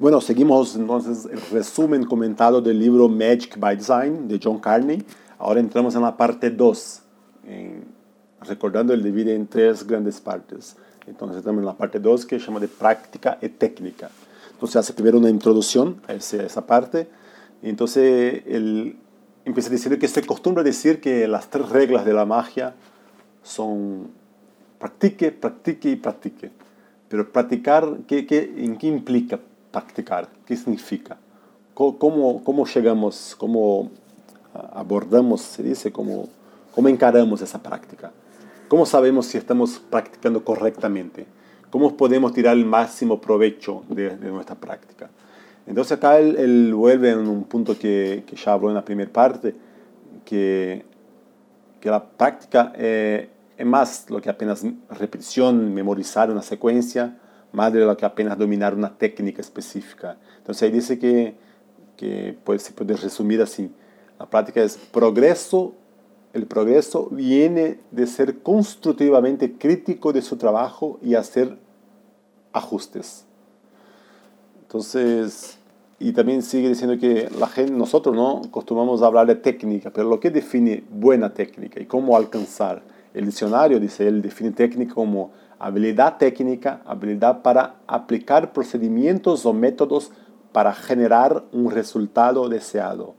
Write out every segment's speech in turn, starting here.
Bueno, seguimos entonces el resumen comentado del libro Magic by Design de John Carney. Ahora entramos en la parte 2, recordando el divide en tres grandes partes. Entonces estamos en la parte 2 que se llama de práctica y técnica. Entonces hace primero una introducción a esa parte. Y entonces él empieza diciendo que se costumbre decir que las tres reglas de la magia son practique, practique y practique. Pero practicar, ¿qué, qué, en qué implica practicar? ¿Qué significa? ¿Cómo, cómo llegamos, cómo abordamos, se dice, cómo, cómo encaramos esa práctica? ¿Cómo sabemos si estamos practicando correctamente? ¿Cómo podemos tirar el máximo provecho de, nuestra práctica? Entonces acá él, vuelve en un punto que, que, ya habló en la primera parte, que, que la práctica eh, es más lo que apenas repetición, memorizar una secuencia, de lo que apenas dominar una técnica específica. Entonces ahí dice que, que pues, se puede resumir así. La práctica es progreso. El progreso viene de ser constructivamente crítico de su trabajo y hacer ajustes. Entonces, y también sigue diciendo que la gente, nosotros no acostumbramos a hablar de técnica, pero lo que define buena técnica y cómo alcanzar. El diccionario dice, él define técnica como habilidad técnica, habilidad para aplicar procedimientos o métodos para generar un resultado deseado.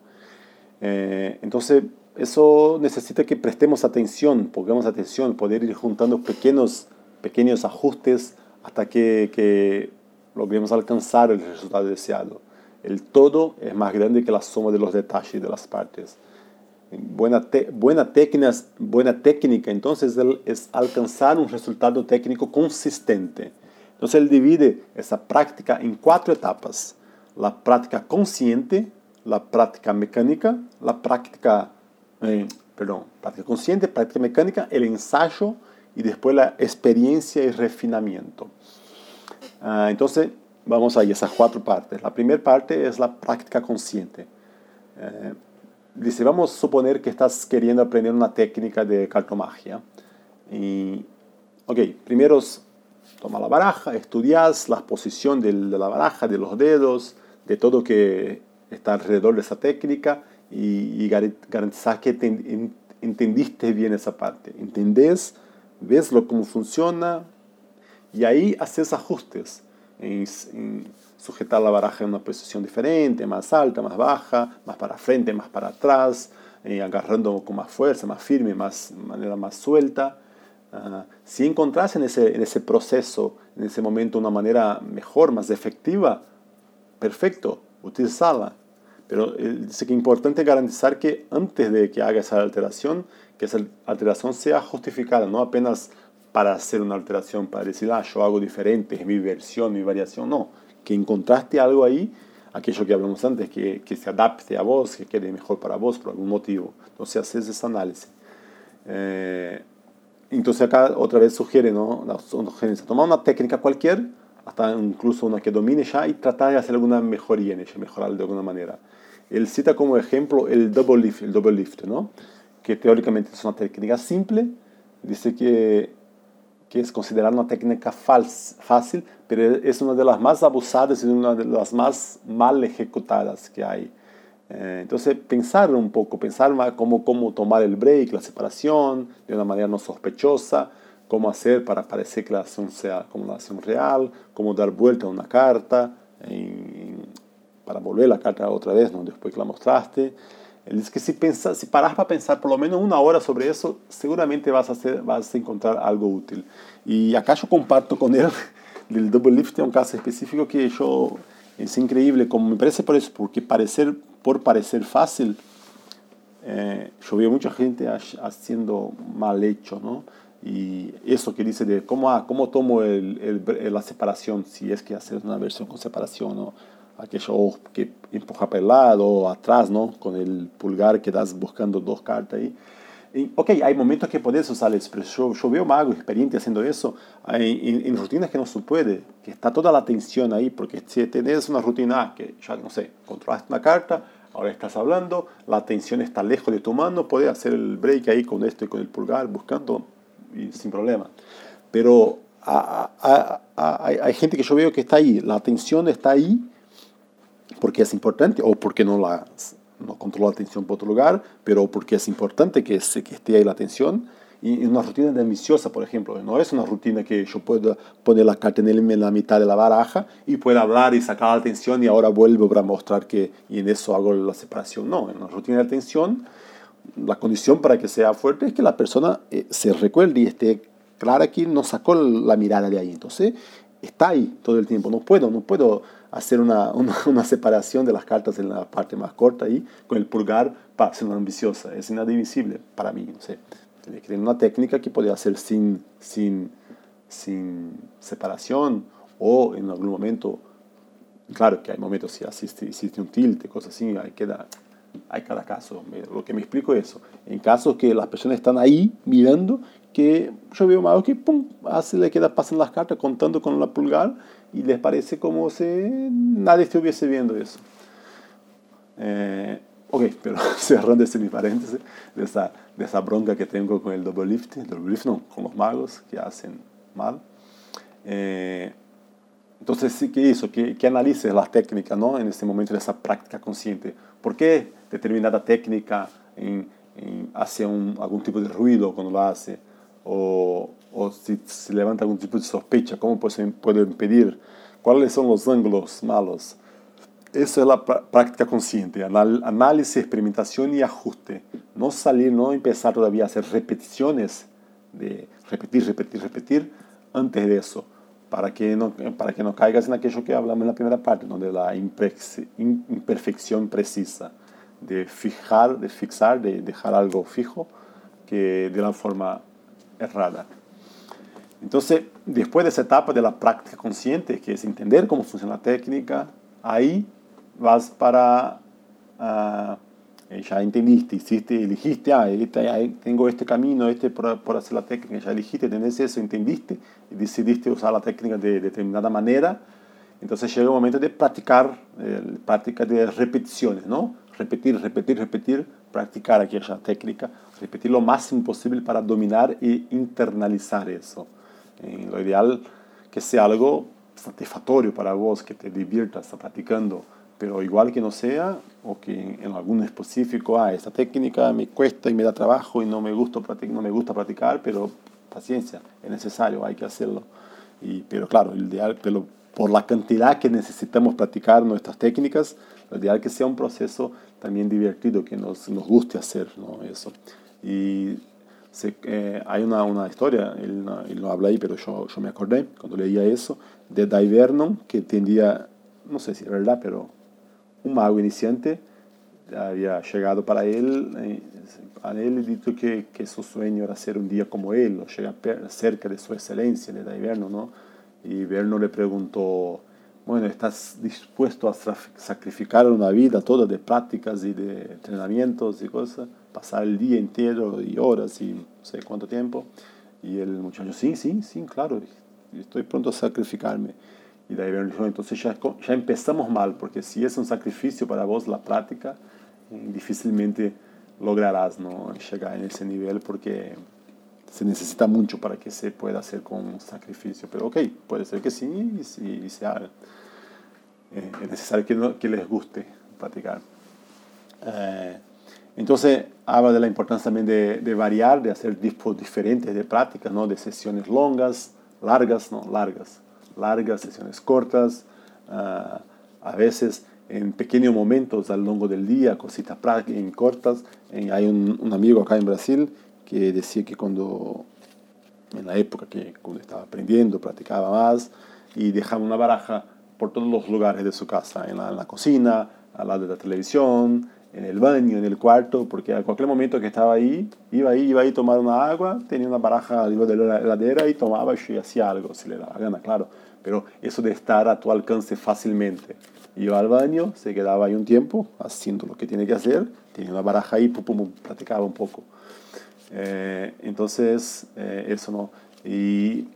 Eh, entonces, eso necesita que prestemos atención, pongamos atención, poder ir juntando pequeños, pequeños ajustes hasta que, que logremos alcanzar el resultado deseado. El todo es más grande que la suma de los detalles de las partes. Buena, buena, técnica, buena técnica, entonces, es alcanzar un resultado técnico consistente. Entonces, él divide esa práctica en cuatro etapas. La práctica consciente, la práctica mecánica, la práctica, eh, perdón, práctica consciente, práctica mecánica, el ensayo y después la experiencia y refinamiento. Ah, entonces, vamos a esas cuatro partes. La primera parte es la práctica consciente. Eh, dice, vamos a suponer que estás queriendo aprender una técnica de cartomagia. Y, ok, primero toma la baraja, estudias la posición de la baraja, de los dedos, de todo que está alrededor de esa técnica y, garantizar que entendiste bien esa parte. Entendés, ves lo, cómo funciona y ahí haces ajustes en, sujetar la baraja en una posición diferente, más alta, más baja, más para frente, más para atrás, eh, agarrando con más fuerza, más firme, más manera más suelta. Ah, si encontrás en ese, en ese proceso, en ese momento, una manera mejor, más efectiva, perfecto, utilizarla. Pero él dice que es importante garantizar que antes de que haga esa alteración, que esa alteración sea justificada, no apenas para hacer una alteración, para decir, ah, yo hago diferente, es mi versión, mi variación, no. Que encontraste algo ahí, aquello que hablamos antes, que, que se adapte a vos, que quede mejor para vos por algún motivo. Entonces haces ese análisis. Eh, entonces acá otra vez sugiere, ¿no? La sugerencia, tomar una técnica cualquier, hasta incluso una que domine ya, y tratar de hacer alguna mejoría en ella, mejorarla de alguna manera. Él cita como ejemplo el double lift, el double lift, ¿no? Que teóricamente es una técnica simple, dice que que es considerada una técnica fácil, pero es una de las más abusadas y una de las más mal ejecutadas que hay. Eh, entonces, pensar un poco, pensar cómo, cómo tomar el break, la separación, de una manera no sospechosa, cómo hacer para parecer que la acción sea como una acción real, cómo dar vuelta a una carta, para volver la carta otra vez, ¿no? después que la mostraste. Él dice que si, pensa, si paras para pensar por lo menos una hora sobre eso, seguramente vas a, hacer, vas a encontrar algo útil. Y acá yo comparto con él del double lift, un caso específico que yo es increíble, como me parece por eso, porque parecer, por parecer fácil, eh, yo veo mucha gente haciendo mal hecho, ¿no? Y eso que dice de cómo, ah, cómo tomo la separación, si es que haces una versión con separación, ¿no? Aquello que empuja para el lado, atrás, ¿no? Con el pulgar que estás buscando dos cartas ahí. Y, ok, hay momentos que puedes usar eso, pero yo, veo magos experientes haciendo eso en, rutinas que no se puede, que está toda la atención ahí, porque si tienes una rutina que ya, no sé, controlaste una carta, ahora estás hablando, la atención está lejos de tu mano, puedes hacer el break ahí con esto y con el pulgar, buscando sin problema. Pero hay, gente que yo veo que está ahí, la atención está ahí, porque es importante o porque no la no controla la atención por otro lugar, pero porque es importante que, se, que esté ahí la atención. Y una rutina de ambiciosa, por ejemplo, no es una rutina que yo pueda poner la carta en la mitad de la baraja y pueda hablar y sacar la atención y ahora vuelvo para mostrar que y en eso hago la separación. No, en una rutina de atención, la condición para que sea fuerte es que la persona eh, se recuerde y esté clara que no sacó la mirada de ahí. Entonces, está ahí todo el tiempo. No puedo, no puedo hacer una, una, separación de las cartas en la parte más corta ahí con el pulgar para ser una ambiciosa. Es inadmisible para mí. No sé. Tiene que tener una técnica que puede hacer sin, sin, sin separación o en algún momento, claro que hay momentos si existe, existe un tilte, cosas así, hay que dar hay cada caso. Lo que me explico es eso. En casos que las personas están ahí mirando, que yo veo más que pum, así le queda, pasan las cartas contando con la pulgar y les parece como si nadie estuviese viendo eso. Eh, ok, pero cerrando ese mi paréntesis de esa, de esa bronca que tengo con el double lift, double lift no, con los magos que hacen mal. Eh, entonces, sí que eso, que, que analices las técnicas ¿no? en este momento de esa práctica consciente. ¿Por qué determinada técnica en, hace algún tipo de ruido cuando lo hace? O, si se levanta algún tipo de sospecha, ¿cómo puedo, puedo impedir? ¿Cuáles son los ángulos malos? Eso es la práctica consciente, análisis, experimentación y ajuste. No salir, no empezar todavía a hacer repeticiones de repetir, repetir, repetir antes de eso para que no, para que no caigas en aquello que hablamos en la primera parte, donde la imperfección precisa de fijar, de fixar, de dejar algo fijo que de la forma errada. Entonces, después de esa etapa de la práctica consciente, que es entender cómo funciona la técnica, ahí vas para uh, ya entendiste, hiciste, elegiste, ah, tengo este camino, este por, por, hacer la técnica, ya elegiste, tenés eso, entendiste y decidiste usar la técnica de, determinada manera. Entonces llega el momento de practicar, eh, práctica de repeticiones, ¿no? Repetir, repetir, repetir, practicar aquella técnica, repetir lo máximo posible para dominar y internalizar eso. Eh, lo ideal que sea algo satisfactorio para vos, que te diviertas practicando pero igual que no sea, o que en algún específico, ah, esta técnica me cuesta y me da trabajo y no me gusta, no me gusta practicar, pero paciencia, es necesario, hay que hacerlo. Y, pero claro, el ideal, pero por la cantidad que necesitamos practicar nuestras técnicas, lo ideal que sea un proceso también divertido, que nos, nos guste hacer ¿no? eso. Y eh, hay una, una historia, él, él, no habla ahí, pero yo, yo me acordé cuando leía eso, de Dai Vernon, que tendía, no sé si es verdad, pero un mago iniciante había llegado para él, eh, a él y dicho que, que, su sueño era ser un día como él, o llegar cerca de su excelencia, le da Iverno, ¿no? Y Iverno le preguntó, bueno, ¿estás dispuesto a sacrificar una vida toda de prácticas y de entrenamientos y cosas? Pasar el día entero y horas y no sé cuánto tiempo. Y el muchacho, sí, sí, sí, claro, estoy pronto a sacrificarme. Y de ahí entonces ya, ya empezamos mal, porque si es un sacrificio para vos la práctica, difícilmente lograrás ¿no? llegar en ese nivel porque se necesita mucho para que se pueda hacer con sacrificio. Pero ok, puede ser que sí y, sea, eh, es necesario que, les guste practicar. Eh, entonces habla de la importancia también de, variar, de hacer tipos diferentes de prácticas, ¿no? de sesiones longas, largas, no largas, largas, sesiones cortas, uh, a veces en pequeños momentos a lo largo del día, cositas prácticas, cortas. hay un, un, amigo acá en Brasil que decía que cuando, en la época que cuando estaba aprendiendo, practicaba más y dejaba una baraja por todos los lugares de su casa, en la, en la cocina, al lado de la televisión, en el baño, en el cuarto, porque a cualquier momento que estaba ahí, iba ahí, iba ahí a tomar una agua, tenía una baraja arriba de la heladera y tomaba y hacía algo, si le daba gana, claro. Pero eso de estar a tu alcance fácilmente. Iba al baño, se quedaba ahí un tiempo haciendo lo que tiene que hacer, tenía una baraja ahí, pum, pum, practicaba un poco. Eh, entonces, eh, eso no. Y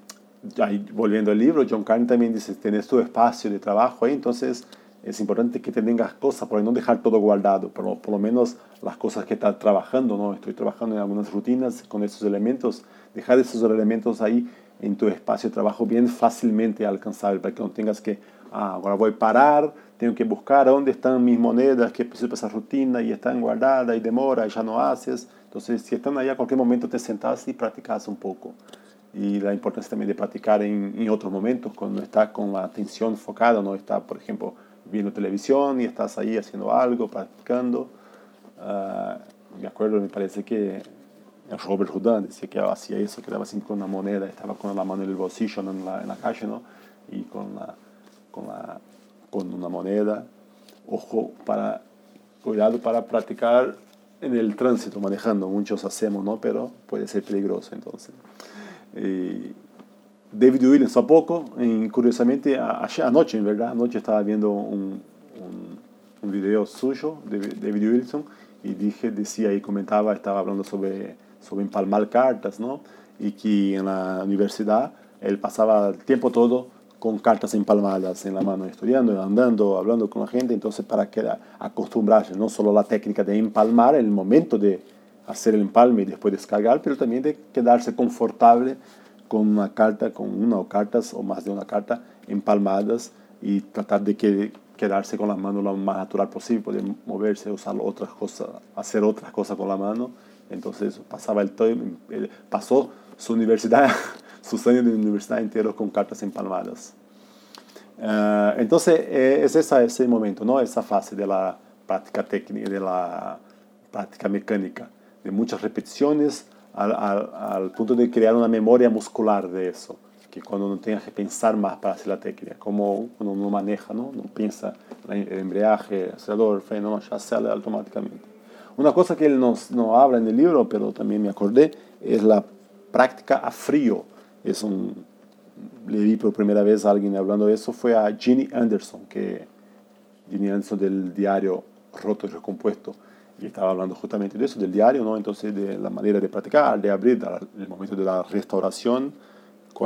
ahí, volviendo al libro, John Carney también dice, tienes tu espacio de trabajo ahí, entonces es importante que tengas cosas, para no dejar todo guardado, pero por lo menos las cosas que estás trabajando, ¿no? Estoy trabajando en algunas rutinas con esos elementos, dejar esos elementos ahí en tu espacio de trabajo bien fácilmente alcanzable, para que no tengas que Ah, ahora voy a parar, tengo que buscar dónde están mis monedas que para esa rutina y están guardadas y demora y ya no haces. Entonces, si están ahí, a cualquier momento te sentas y practicas un poco. Y la importancia también de practicar en, otros momentos, cuando estás con la atención focada, no está, por ejemplo, viendo televisión y estás ahí haciendo algo, practicando. Uh, me acuerdo, me parece que Robert Houdin decía que hacía eso, quedaba así con una moneda, estaba con la mano en el bolsillo, en la, en la calle, ¿no? Y con, la, con, la, con una moneda, ojo, para, cuidado para practicar en el tránsito, manejando, muchos hacemos, ¿no? Pero puede ser peligroso, entonces. Y David Williams, a poco, en, curiosamente, anoche, en verdad, anoche estaba viendo un, un, un video suyo de David Wilson y dije, decía y comentaba, estaba hablando sobre, sobre empalmar cartas, ¿no? Y que en la universidad él pasaba el tiempo todo con cartas empalmadas en la mano, estudiando, andando, hablando con la gente, entonces para que acostumbrarse no solo a la técnica de empalmar, el momento de hacer el empalme y después descargar, pero también de quedarse confortable con una carta, con una o cartas o más de una carta empalmadas y tratar de que quedarse con la mano lo más natural posible, poder moverse, usar otras cosas, hacer otras cosas con la mano. Entonces pasaba el pasó su universidad, sus años de universidad enteros con cartas empalmadas. Uh, entonces eh, es esa, ese momento, ¿no? esa fase de la práctica técnica, de la práctica mecánica, de muchas repeticiones al, al, al punto de crear una memoria muscular de eso que cuando no tenga que pensar más para hacer la técnica, como uno no maneja, ¿no? no piensa el embriaje, el acelerador, el freno, ya sale automáticamente. Una cosa que él nos, no habla en el libro, pero también me acordé, es la práctica a frío. Es un, le vi por primera vez a alguien hablando de eso, fue a Ginny Anderson, que Ginny Anderson del diario Roto y Recompuesto, y estaba hablando justamente de eso, del diario, ¿no? entonces de la manera de practicar, de abrir, el momento de la restauración,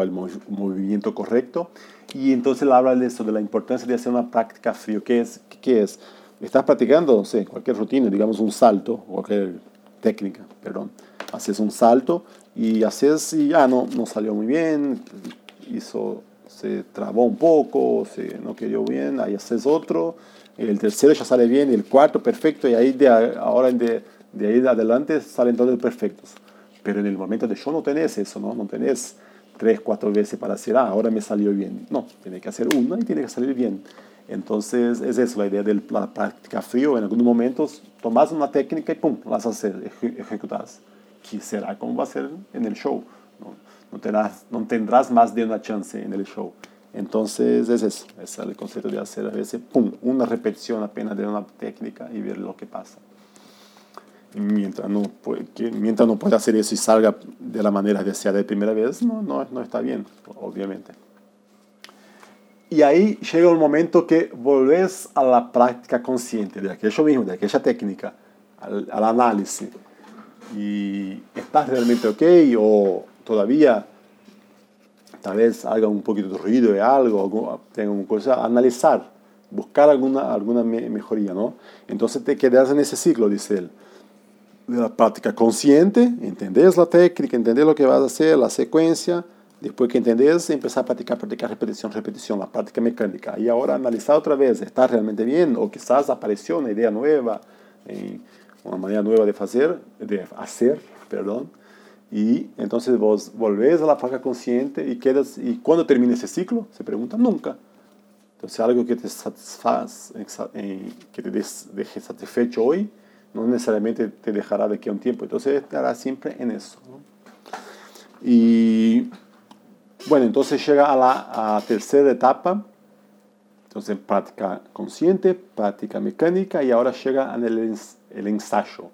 el movimiento correcto. Y entonces habla de eso, de la importancia de hacer una práctica frío. ¿Qué es? ¿Qué es? Estás practicando, no sé, cualquier rutina, digamos un salto, cualquier técnica, perdón. Haces un salto y haces y ya no, no salió muy bien, hizo, se trabó un poco, se, no quedó bien, ahí haces otro, el tercero ya sale bien, el cuarto perfecto y ahí de ahora de, de ahí adelante salen todos perfectos. Pero en el momento de show no tenés eso, ¿no? No tenés tres, cuatro veces para decir, ah, ahora me salió bien. No, tiene que hacer una y tiene que salir bien. Entonces, es eso, la idea de la práctica frío. En algunos momentos, tomas una técnica y pum, vas a hacer, ejecutas. Será como va a ser en el show. No, no, tendrás, no tendrás más de una chance en el show. Entonces, es eso. Es el concepto de hacer a veces, pum, una repetición apenas de una técnica y ver lo que pasa mientras no, que mientras no pueda hacer eso y salga de la manera deseada de primera vez, no, no, no está bien, obviamente. Y ahí llega un momento que volvés a la práctica consciente de aquello mismo, de aquella técnica, al, al análisis. Y estás realmente ok o todavía tal vez haga un poquito de ruido de algo, tenga una cosa, analizar, buscar alguna, alguna mejoría, ¿no? Entonces te quedas en ese ciclo, dice él de la práctica consciente, entendés la técnica, entendés lo que vas a hacer, la secuencia, después que entendés, empezar a practicar, practicar, repetición, repetición, la práctica mecánica. Y ahora analizar otra vez, ¿está realmente bien? O quizás apareció una idea nueva, una manera nueva de hacer, de hacer, perdón. Y entonces vos volvés a la práctica consciente y quedas, y cuando termina ese ciclo, se pregunta nunca. Entonces algo que te satisfaz, que te deje satisfecho hoy, no necesariamente te dejará de aquí a un tiempo. Entonces estará siempre en eso. Y bueno, entonces llega a la tercera etapa. Entonces práctica consciente, práctica mecánica y ahora llega el, el ensayo.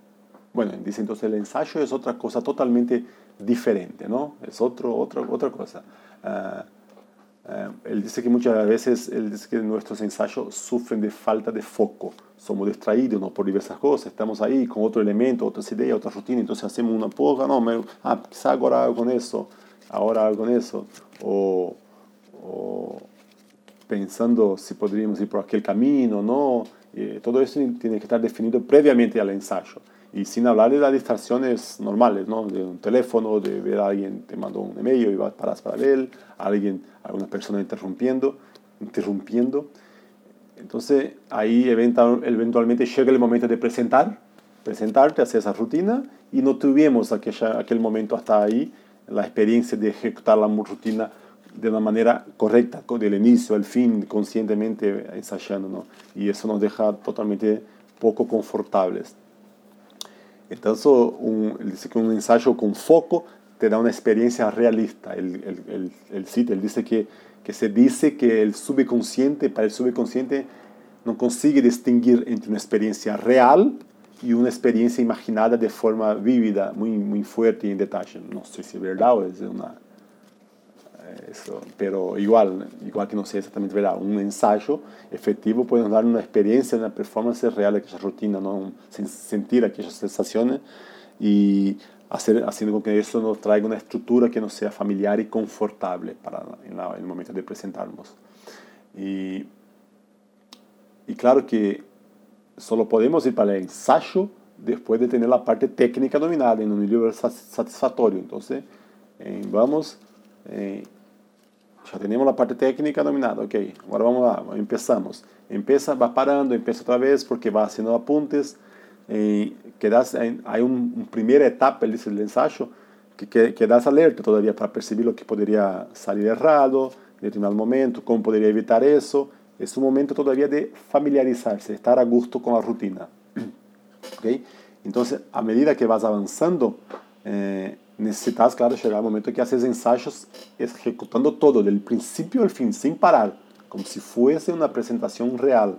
Bueno, dice entonces el ensayo es otra cosa totalmente diferente, ¿no? Es otro, otra otra cosa. Uh, uh, él dice que muchas veces, él dice que nuestros ensayos sufren de falta de foco somos distraídos ¿no? por diversas cosas, estamos ahí con otro elemento, otras ideas, otra rutina, entonces hacemos una poca, no, me, ah, quizá ahora hago con eso, ahora hago con eso, o, o pensando si podríamos ir por aquel camino, no, eh, todo eso tiene que estar definido previamente al ensayo. Y sin hablar de las distracciones normales, ¿no? de un teléfono, de ver a alguien te mandó un email y vas para ver, alguien, alguna persona interrumpiendo, interrumpiendo. Entonces ahí eventualmente llega el momento de presentar, presentarte, hacer esa rutina y no tuvimos aquella, aquel momento hasta ahí, la experiencia de ejecutar la rutina de una manera correcta, del inicio al fin, conscientemente ensayando, ¿no? Y eso nos deja totalmente poco confortables. Entonces, un, dice que un ensayo con foco te da una experiencia realista. El, el, el, el él dice que, que se dice que el subconsciente, para el subconsciente, no consigue distinguir entre una experiencia real y una experiencia imaginada de forma vívida, muy, muy fuerte y en detalle. No sé si es verdad o es una eso, pero igual, igual que no sé exactamente verdad, un ensayo efectivo puede dar una experiencia, una performance real de aquella rutina, ¿no? sentir aquellas sensaciones y hacer, haciendo con que eso nos traiga una estructura que nos sea familiar y confortable para en, el momento de presentarnos. Y, y claro que solo podemos ir para el ensayo después de tener la parte técnica dominada en un nivel satisfactorio. Entonces, eh, vamos eh, ya tenemos la parte técnica dominada, ok, ahora vamos a, empezamos. Empieza, va parando, empieza otra vez porque va haciendo apuntes. Eh, quedas, hay una primera etapa del ensayo que, que quedas alerta todavía para percibir lo que podría salir errado en determinado momento, cómo podría evitar eso. Es un momento todavía de familiarizarse, estar a gusto con la rutina. ¿Okay? Entonces, a medida que vas avanzando, eh, necesitas, claro, llegar al momento que haces ensayos ejecutando todo, del principio al fin, sin parar, como si fuese una presentación real,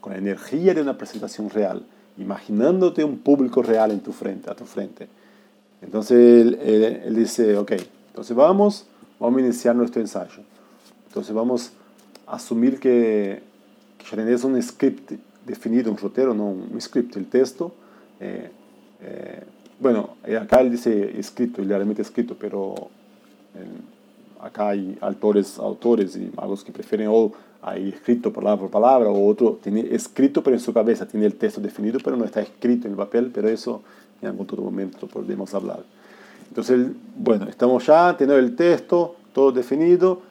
con la energía de una presentación real, imaginándote un público real en tu frente, a tu frente. Entonces él, dice, ok, entonces vamos, vamos a iniciar nuestro ensayo. Entonces vamos a asumir que, que ya tenés un script definido, un rotero, no un script, el texto. Eh, eh, bueno, eh, acá él dice escrito, realmente escrito, pero acá hay autores, autores y magos que prefieren o hay escrito palabra por palabra, o otro tiene escrito pero en su cabeza, tiene el texto definido pero no está escrito en el papel, pero eso en algún otro momento podemos hablar. Entonces, bueno, estamos ya teniendo el texto, todo definido,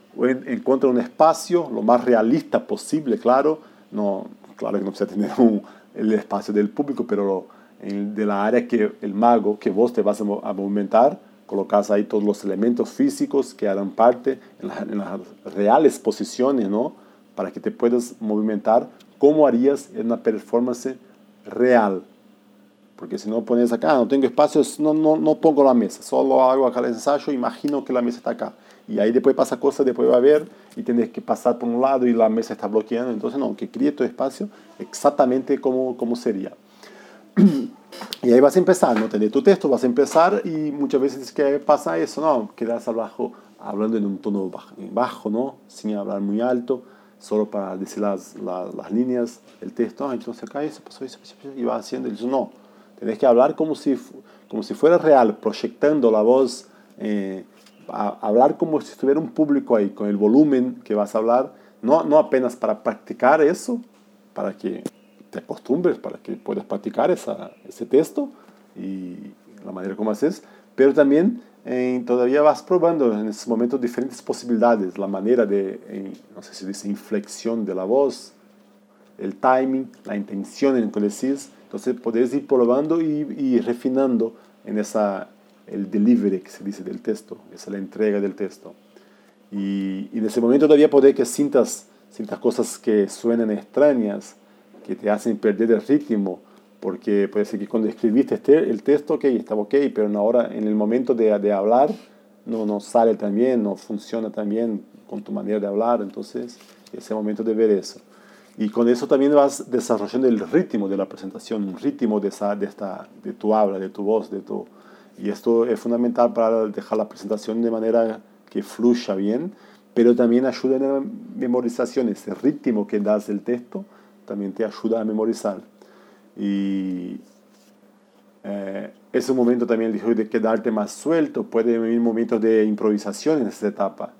encuentra un espacio lo más realista posible, claro, no, claro que no se tener un, el espacio del público, pero de la área que el mago, que vos te vas a movimentar, colocas ahí todos los elementos físicos que harán parte en, las reales posiciones, ¿no? Para que te puedas movimentar como harías en una performance real. Porque si no pones acá, no tengo espacios, no, no, no pongo la mesa, solo hago acá el ensayo, imagino que la mesa está acá. Y ahí después pasa cosas, después va a ver y tienes que pasar por un lado y la mesa está bloqueando. Entonces, no, que críe tu espacio exactamente como, como sería. Y ahí vas a empezar, ¿no? Tener tu texto, vas a empezar y muchas veces que pasa eso, ¿no? Quedas abajo hablando en un tono bajo, ¿no? Sin hablar muy alto, solo para decir las, las, líneas, el texto, ah, entonces acá eso pasó, eso, y va haciendo, y no, tenés que hablar como si, como si fuera real, proyectando la voz, eh, hablar como si estuviera un público ahí, con el volumen que vas a hablar, no, no apenas para practicar eso, para que te acostumbres para que puedas practicar esa, ese texto y la manera como haces, pero también eh, todavía vas probando en esos momentos diferentes posibilidades, la manera de, eh, no sé si dice inflexión de la voz, el timing, la intención en que decís, entonces puedes ir probando y, y, refinando en esa, el delivery que se dice del texto, esa es la entrega del texto. Y, en ese momento todavía puede que sientas, sientas cosas que suenen extrañas, que te hacen perder el ritmo, porque puede ser que cuando escribiste este, el texto, ok, estaba ok, pero ahora en el momento de, de hablar no, no sale tan bien, no funciona tan bien con tu manera de hablar, entonces es el momento de ver eso. Y con eso también vas desarrollando el ritmo de la presentación, un ritmo de, esa, de, esta, de tu habla, de tu voz, de tu... Y esto es fundamental para dejar la presentación de manera que fluya bien, pero también ayuda en la memorización, ese ritmo que das del texto, también te ayuda a memorizar. Y eh, ese momento también de quedarte más suelto, puede venir momentos de improvisación en esta etapa,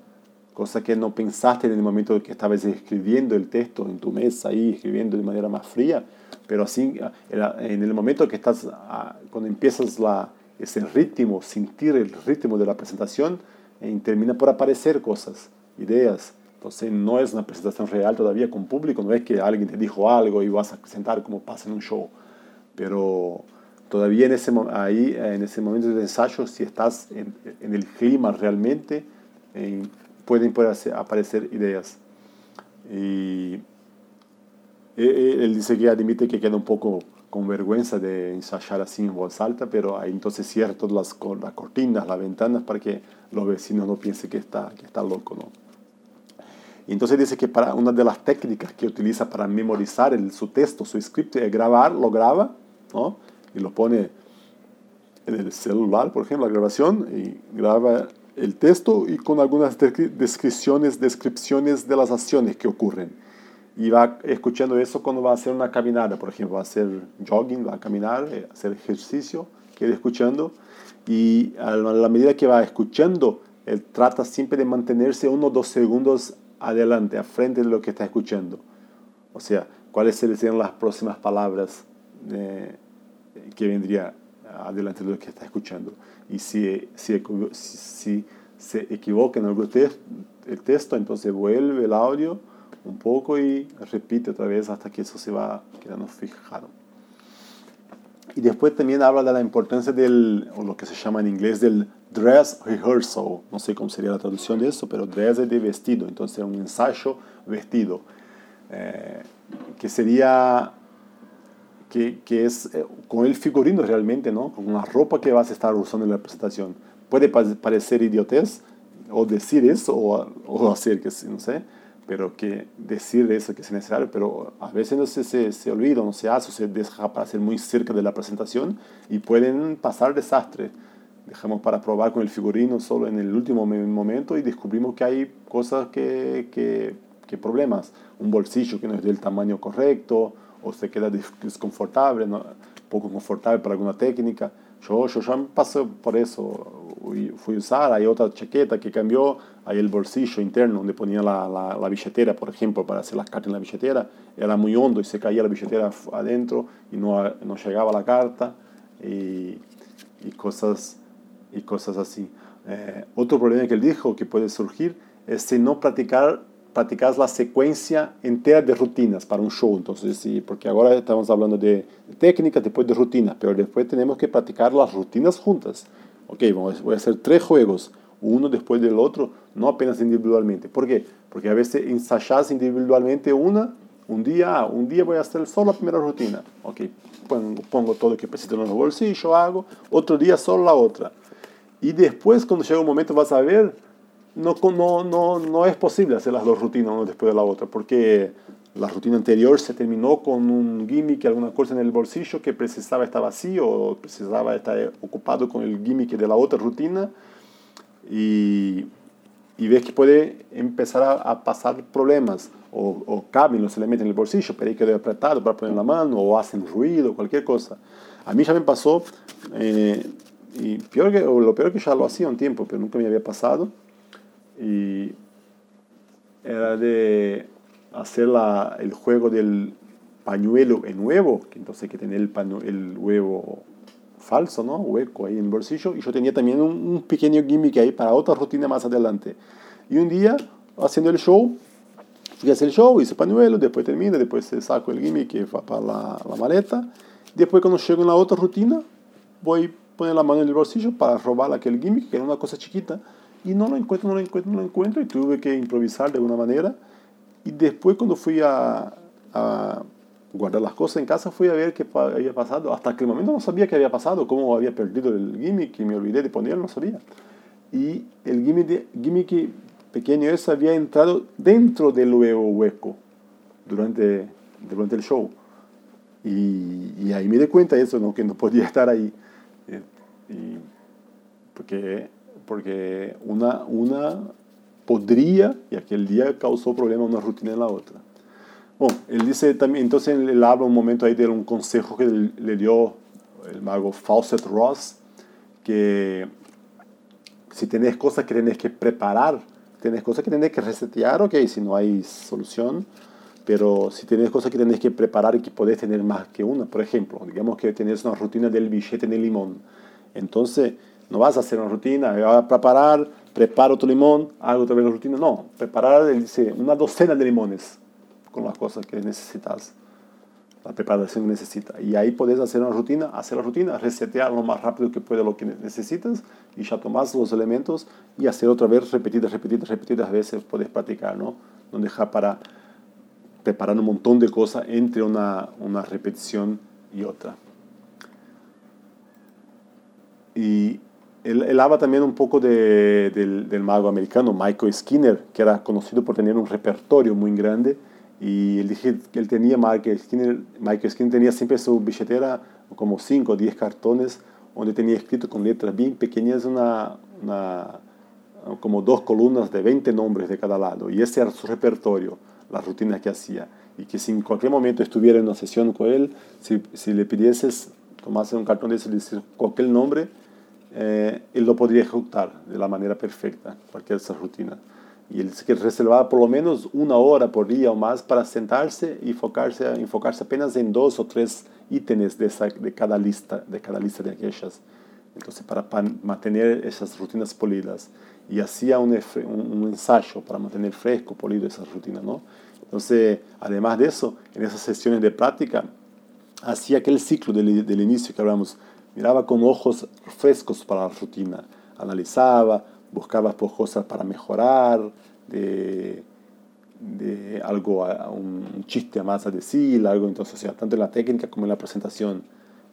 cosa que no pensaste en el momento que estabas escribiendo el texto en tu mesa, ahí escribiendo de manera más fría, pero así en el momento que estás, ah, cuando empiezas la, ese ritmo, sentir el ritmo de la presentación, eh, termina por aparecer cosas, ideas, Entonces no es una presentación real todavía con público, no es que alguien te dijo algo y vas a presentar como pasa en un show. Pero todavía en ese, ahí, en ese momento de ensayo, si estás en, en el clima realmente, eh, pueden, pueden aparecer ideas. Y él dice que admite que queda un poco con vergüenza de ensayar así en voz alta, pero ahí entonces cierra todas las, las cortinas, las ventanas para que los vecinos no piensen que está, que está loco. ¿no? Y entonces dice que para una de las técnicas que utiliza para memorizar el, su texto, su script, es grabar, lo graba ¿no? y lo pone en el celular, por ejemplo, la grabación, y graba el texto y con algunas descripciones, descripciones de las acciones que ocurren y va escuchando eso cuando va a hacer una caminada, por ejemplo, va a hacer jogging, va a caminar, eh, hacer ejercicio, queda escuchando y a la medida que va escuchando, él trata siempre de mantenerse uno o dos segundos adelante, a frente de lo que está escuchando. O sea, cuáles serían las próximas palabras eh, que vendría adelante de lo que está escuchando. Y si, si, se equivoca en algún el texto, entonces vuelve el audio un poco y repite otra vez hasta que eso se va quedando fijado. Y después también habla de la importancia del, o lo que se llama en inglés, del dress rehearsal. No sé cómo sería la traducción de eso, pero dress es de vestido, entonces un ensayo vestido. Eh, que sería, que, que es eh, con el figurino realmente, ¿no? Con la ropa que vas a estar usando en la presentación. Puede parecer idiotez, o decir eso, o, o hacer que no sé pero que decir eso que es necesario, pero a veces no se, se, se olvida, no se hace, se deja para ser muy cerca de la presentación y pueden pasar desastres. Dejamos para probar con el figurino solo en el último momento y descubrimos que hay cosas que, que, que problemas. Un bolsillo que no es del tamaño correcto o se queda desconfortable, ¿no? poco confortable para alguna técnica. Yo, yo ya pasé por eso fui a usar, hay otra chaqueta que cambió, hay el bolsillo interno donde ponía la, la, billetera, por ejemplo, para hacer las cartas en la billetera, era muy hondo y se caía la billetera adentro y no, no llegaba la carta. Y, y, cosas, y cosas así. Eh, otro problema que él dijo que puede surgir es si no practicar practicas la secuencia entera de rutinas para un show. Entonces, sí, porque ahora estamos hablando de técnica, después de rutinas, pero después tenemos que practicar las rutinas juntas ok, voy a hacer tres juegos, uno después del otro, no apenas individualmente. ¿Por qué? Porque a veces ensayas individualmente una, un día, ah, un día voy a hacer solo la primera rutina, ok, pongo, pongo todo lo que necesito en el bolsillo, hago, otro día solo la otra. Y después, cuando llega un momento, vas a ver, no, no, no, no es posible hacer las dos rutinas una después de la otra, porque la rutina anterior se terminó con un gimmick, alguna cosa en el bolsillo que precisaba estar vacío o precisaba estar ocupado con el gimmick de la otra rutina y, y ves que puede empezar a, pasar problemas o, o, caben los elementos en el bolsillo, pero hay que apretado para poner la mano o hacen ruido, cualquier cosa. A mí ya me pasó, eh, y peor que, lo peor que ya lo hacía un tiempo, pero nunca me había pasado, y era de hacer la, el juego del pañuelo en huevo, que entonces hay que tener el, el huevo falso, ¿no? Hueco ahí en el bolsillo. Y yo tenía también un, pequeño gimmick ahí para otra rutina más adelante. Y un día, haciendo el show, fui a hacer el show, hice pañuelo, después termino, después saco el gimmick que va para la, la maleta. Después cuando llego en la otra rutina, voy a poner la mano en el bolsillo para robar aquel gimmick, que era una cosa chiquita. Y no lo encuentro, no lo encuentro, no lo encuentro. Y tuve que improvisar de alguna manera. Y después cuando fui a, a, guardar las cosas en casa, fui a ver qué había pasado. Hasta aquel momento no sabía qué había pasado, cómo había perdido el gimmick, y me olvidé de ponerlo, no sabía. Y el gimmick, pequeño ese había entrado dentro del huevo hueco durante, durante el show. Y, ahí me di cuenta de eso, ¿no? que no podía estar ahí. Eh, porque, porque una, una podría, y aquel día causó problema una rutina en la otra. Bueno, él dice también, entonces él habla un momento ahí de un consejo que le dio el mago Fawcett Ross, que si tenés cosas que tenés que preparar, tenés cosas que tenés que resetear, ok, si no hay solución, pero si tenés cosas que tenés que preparar y que podés tener más que una, por ejemplo, digamos que tenés una rutina del billete en el limón, entonces no vas a hacer una rutina, vas a preparar preparo tu limón, hago otra vez la rutina. No, preparar, dice, una docena de limones con las cosas que necesitas, la preparación que necesitas. Y ahí puedes hacer una rutina, hacer la rutina, resetear lo más rápido que puede lo que necesitas y ya tomas los elementos y hacer otra vez repetidas, repetidas, repetidas veces puedes practicar, ¿no? No dejar para preparar un montón de cosas entre una, una repetición y otra. Y él, él, habla también un poco de, del, del, mago americano Michael Skinner, que era conocido por tener un repertorio muy grande. Y él dije que él tenía, Michael Skinner, Michael Skinner tenía siempre su billetera como 5 o 10 cartones donde tenía escrito con letras bien pequeñas una, una, como dos columnas de 20 nombres de cada lado. Y ese era su repertorio, las rutinas que hacía. Y que si en cualquier momento estuviera en una sesión con él, si, si le pidieses tomase un cartón de ese y decir cualquier nombre, eh, él lo podría ejecutar de la manera perfecta, cualquier esa rutina. Y él que reservaba por lo menos una hora por día o más para sentarse y enfocarse, enfocarse apenas en dos o tres ítems de, esa, de, cada lista, de cada lista de aquellas. Entonces, para, mantener esas rutinas polidas. Y hacía un, un, ensayo para mantener fresco, polido esas rutinas, ¿no? Entonces, además de eso, en esas sesiones de práctica, hacía aquel ciclo del, del inicio que hablamos, miraba con ojos frescos para la rutina, analizaba, buscaba por cosas para mejorar, de, de algo, un chiste más a decir, algo, entonces, o sea, tanto en la técnica como en la presentación.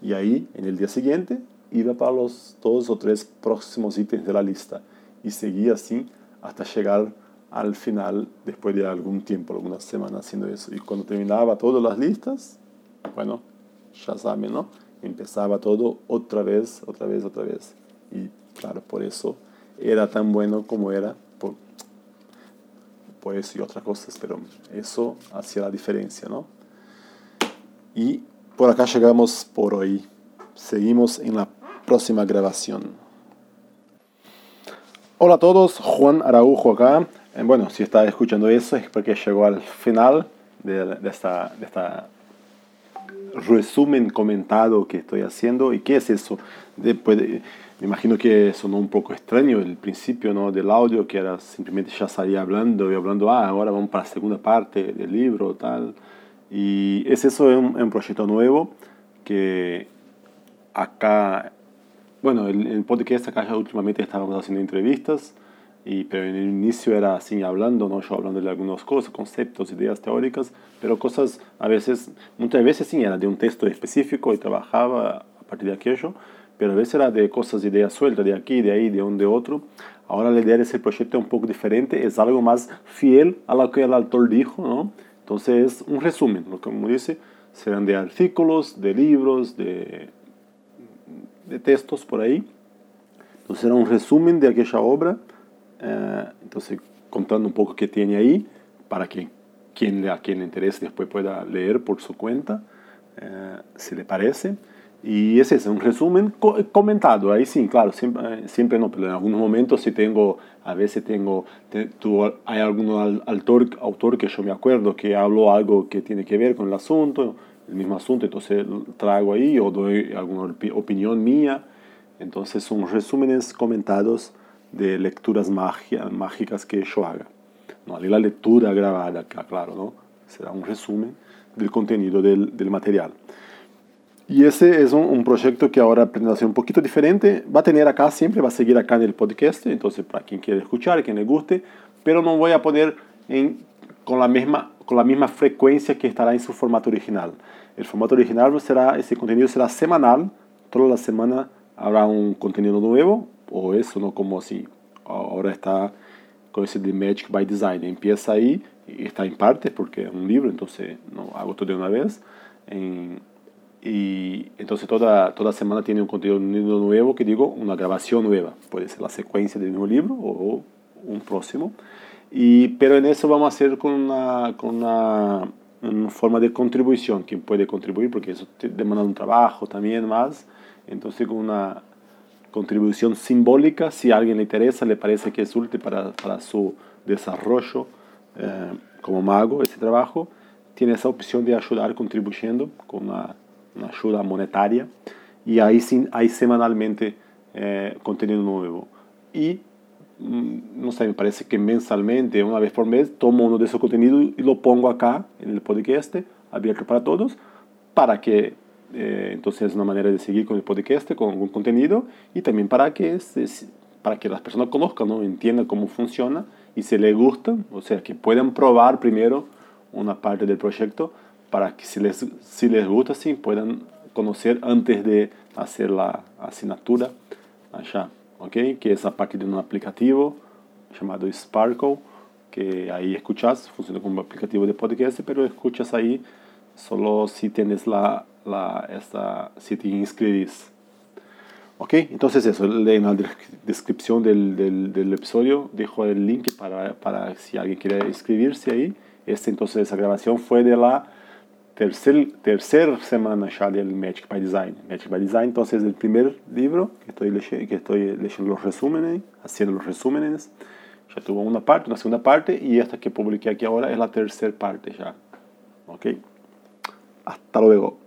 Y ahí, en el día siguiente, iba para los dos o tres próximos ítems de la lista y seguía así hasta llegar al final, después de algún tiempo, algunas semanas haciendo eso. Y cuando terminaba todas las listas, bueno, ya saben, ¿no? Empezaba todo otra vez, otra vez, otra vez. Y claro, por eso era tan bueno como era, por, por eso y otras cosas, pero eso hacía la diferencia, ¿no? Y por acá llegamos por hoy. Seguimos en la próxima grabación. Hola a todos, Juan Araujo acá. Eh, bueno, si está escuchando eso es porque llegó al final de, de esta, de esta resumen comentado que estoy haciendo. ¿Y qué es eso? Después me imagino que sonó un poco extraño el principio ¿no? del audio, que era simplemente ya salía hablando y hablando, ah, ahora vamos para la segunda parte del libro, tal. Y es eso, es un, un proyecto nuevo que acá, bueno, el, el podcast acá ya últimamente estábamos haciendo entrevistas y, pero en el inicio era así hablando, ¿no? yo hablando de algunas cosas, conceptos, ideas teóricas, pero cosas a veces, muchas veces sí era de un texto específico y trabajaba a partir de aquello, pero a veces era de cosas, ideas sueltas, de aquí, de ahí, de un, de otro. Ahora la idea de ese proyecto es un poco diferente, es algo más fiel a lo que el autor dijo, ¿no? Entonces es un resumen, lo que como dice, serán de artículos, de libros, de, de textos por ahí. Entonces será un resumen de aquella obra eh, entonces, contando un poco qué tiene ahí, para que quien, a quien le interese después pueda leer por su cuenta, eh, si le parece. Y ese es un resumen comentado, ahí sí, claro, siempre, eh, siempre no, pero en algunos momentos sí tengo, a veces tengo, tú, hay algún autor, autor que yo me acuerdo que habló algo que tiene que ver con el asunto, el mismo asunto, entonces traigo ahí o doy alguna opinión mía. Entonces son resúmenes comentados de lecturas mágicas que yo haga. No hay la lectura grabada, claro, ¿no? será un resumen del contenido del, material. Y ese es un, un, proyecto que ahora pretende hacer un poquito diferente. Va a tener acá, siempre va a seguir acá en el podcast, entonces para quien quiera escuchar, quien le guste, pero no voy a poner en, con, la misma, con la misma frecuencia que estará en su formato original. El formato original será, ese contenido será semanal, toda la semana habrá un contenido nuevo, o eso, ¿no? Como si ahora está con ese de Magic by Design. Empieza ahí, está en parte porque es un libro, entonces no hago todo de una vez. En, y entonces toda, toda semana tiene un contenido nuevo, que digo, una grabación nueva. Puede ser la secuencia del mismo libro o un próximo. Y, pero en eso vamos a hacer con una, con una, una forma de contribución. Quien puede contribuir, porque eso demanda un trabajo también más. Entonces con una contribución simbólica, si a alguien le interesa, le parece que es útil para, para su desarrollo eh, como mago, ese trabajo, tiene esa opción de ayudar contribuyendo con una, una ayuda monetaria y ahí, sin, hay semanalmente eh, contenido nuevo. Y mm, no sé, me parece que mensalmente, una vez por mes, tomo uno de esos contenidos y lo pongo acá en el podcast, abierto para todos, para que eh, entonces es una manera de seguir con el podcast, con algún contenido y también para que, para que las personas conozcan, ¿no? entiendan cómo funciona y si les gusta, o sea, que puedan probar primero una parte del proyecto para que si les, si les gusta, sí, puedan conocer antes de hacer la asignatura allá, ¿ok? Que es a partir de un aplicativo llamado Sparkle, que ahí escuchas, funciona como un aplicativo de podcast, pero escuchas ahí solo si tienes la, la esta, si te inscribís. ¿Ok? Entonces eso, en la descripción del, del, del, episodio dejo el link para, para si alguien quiere inscribirse ahí. Este, entonces esa grabación fue de la tercer, tercera semana ya del Magic by Design. Magic by Design, entonces el primer libro que estoy, leyendo, que estoy leyendo los resúmenes, haciendo los resúmenes. Ya tuvo una parte, una segunda parte y esta que publiqué aquí ahora es la tercera parte ya. ¿Ok? Hasta luego.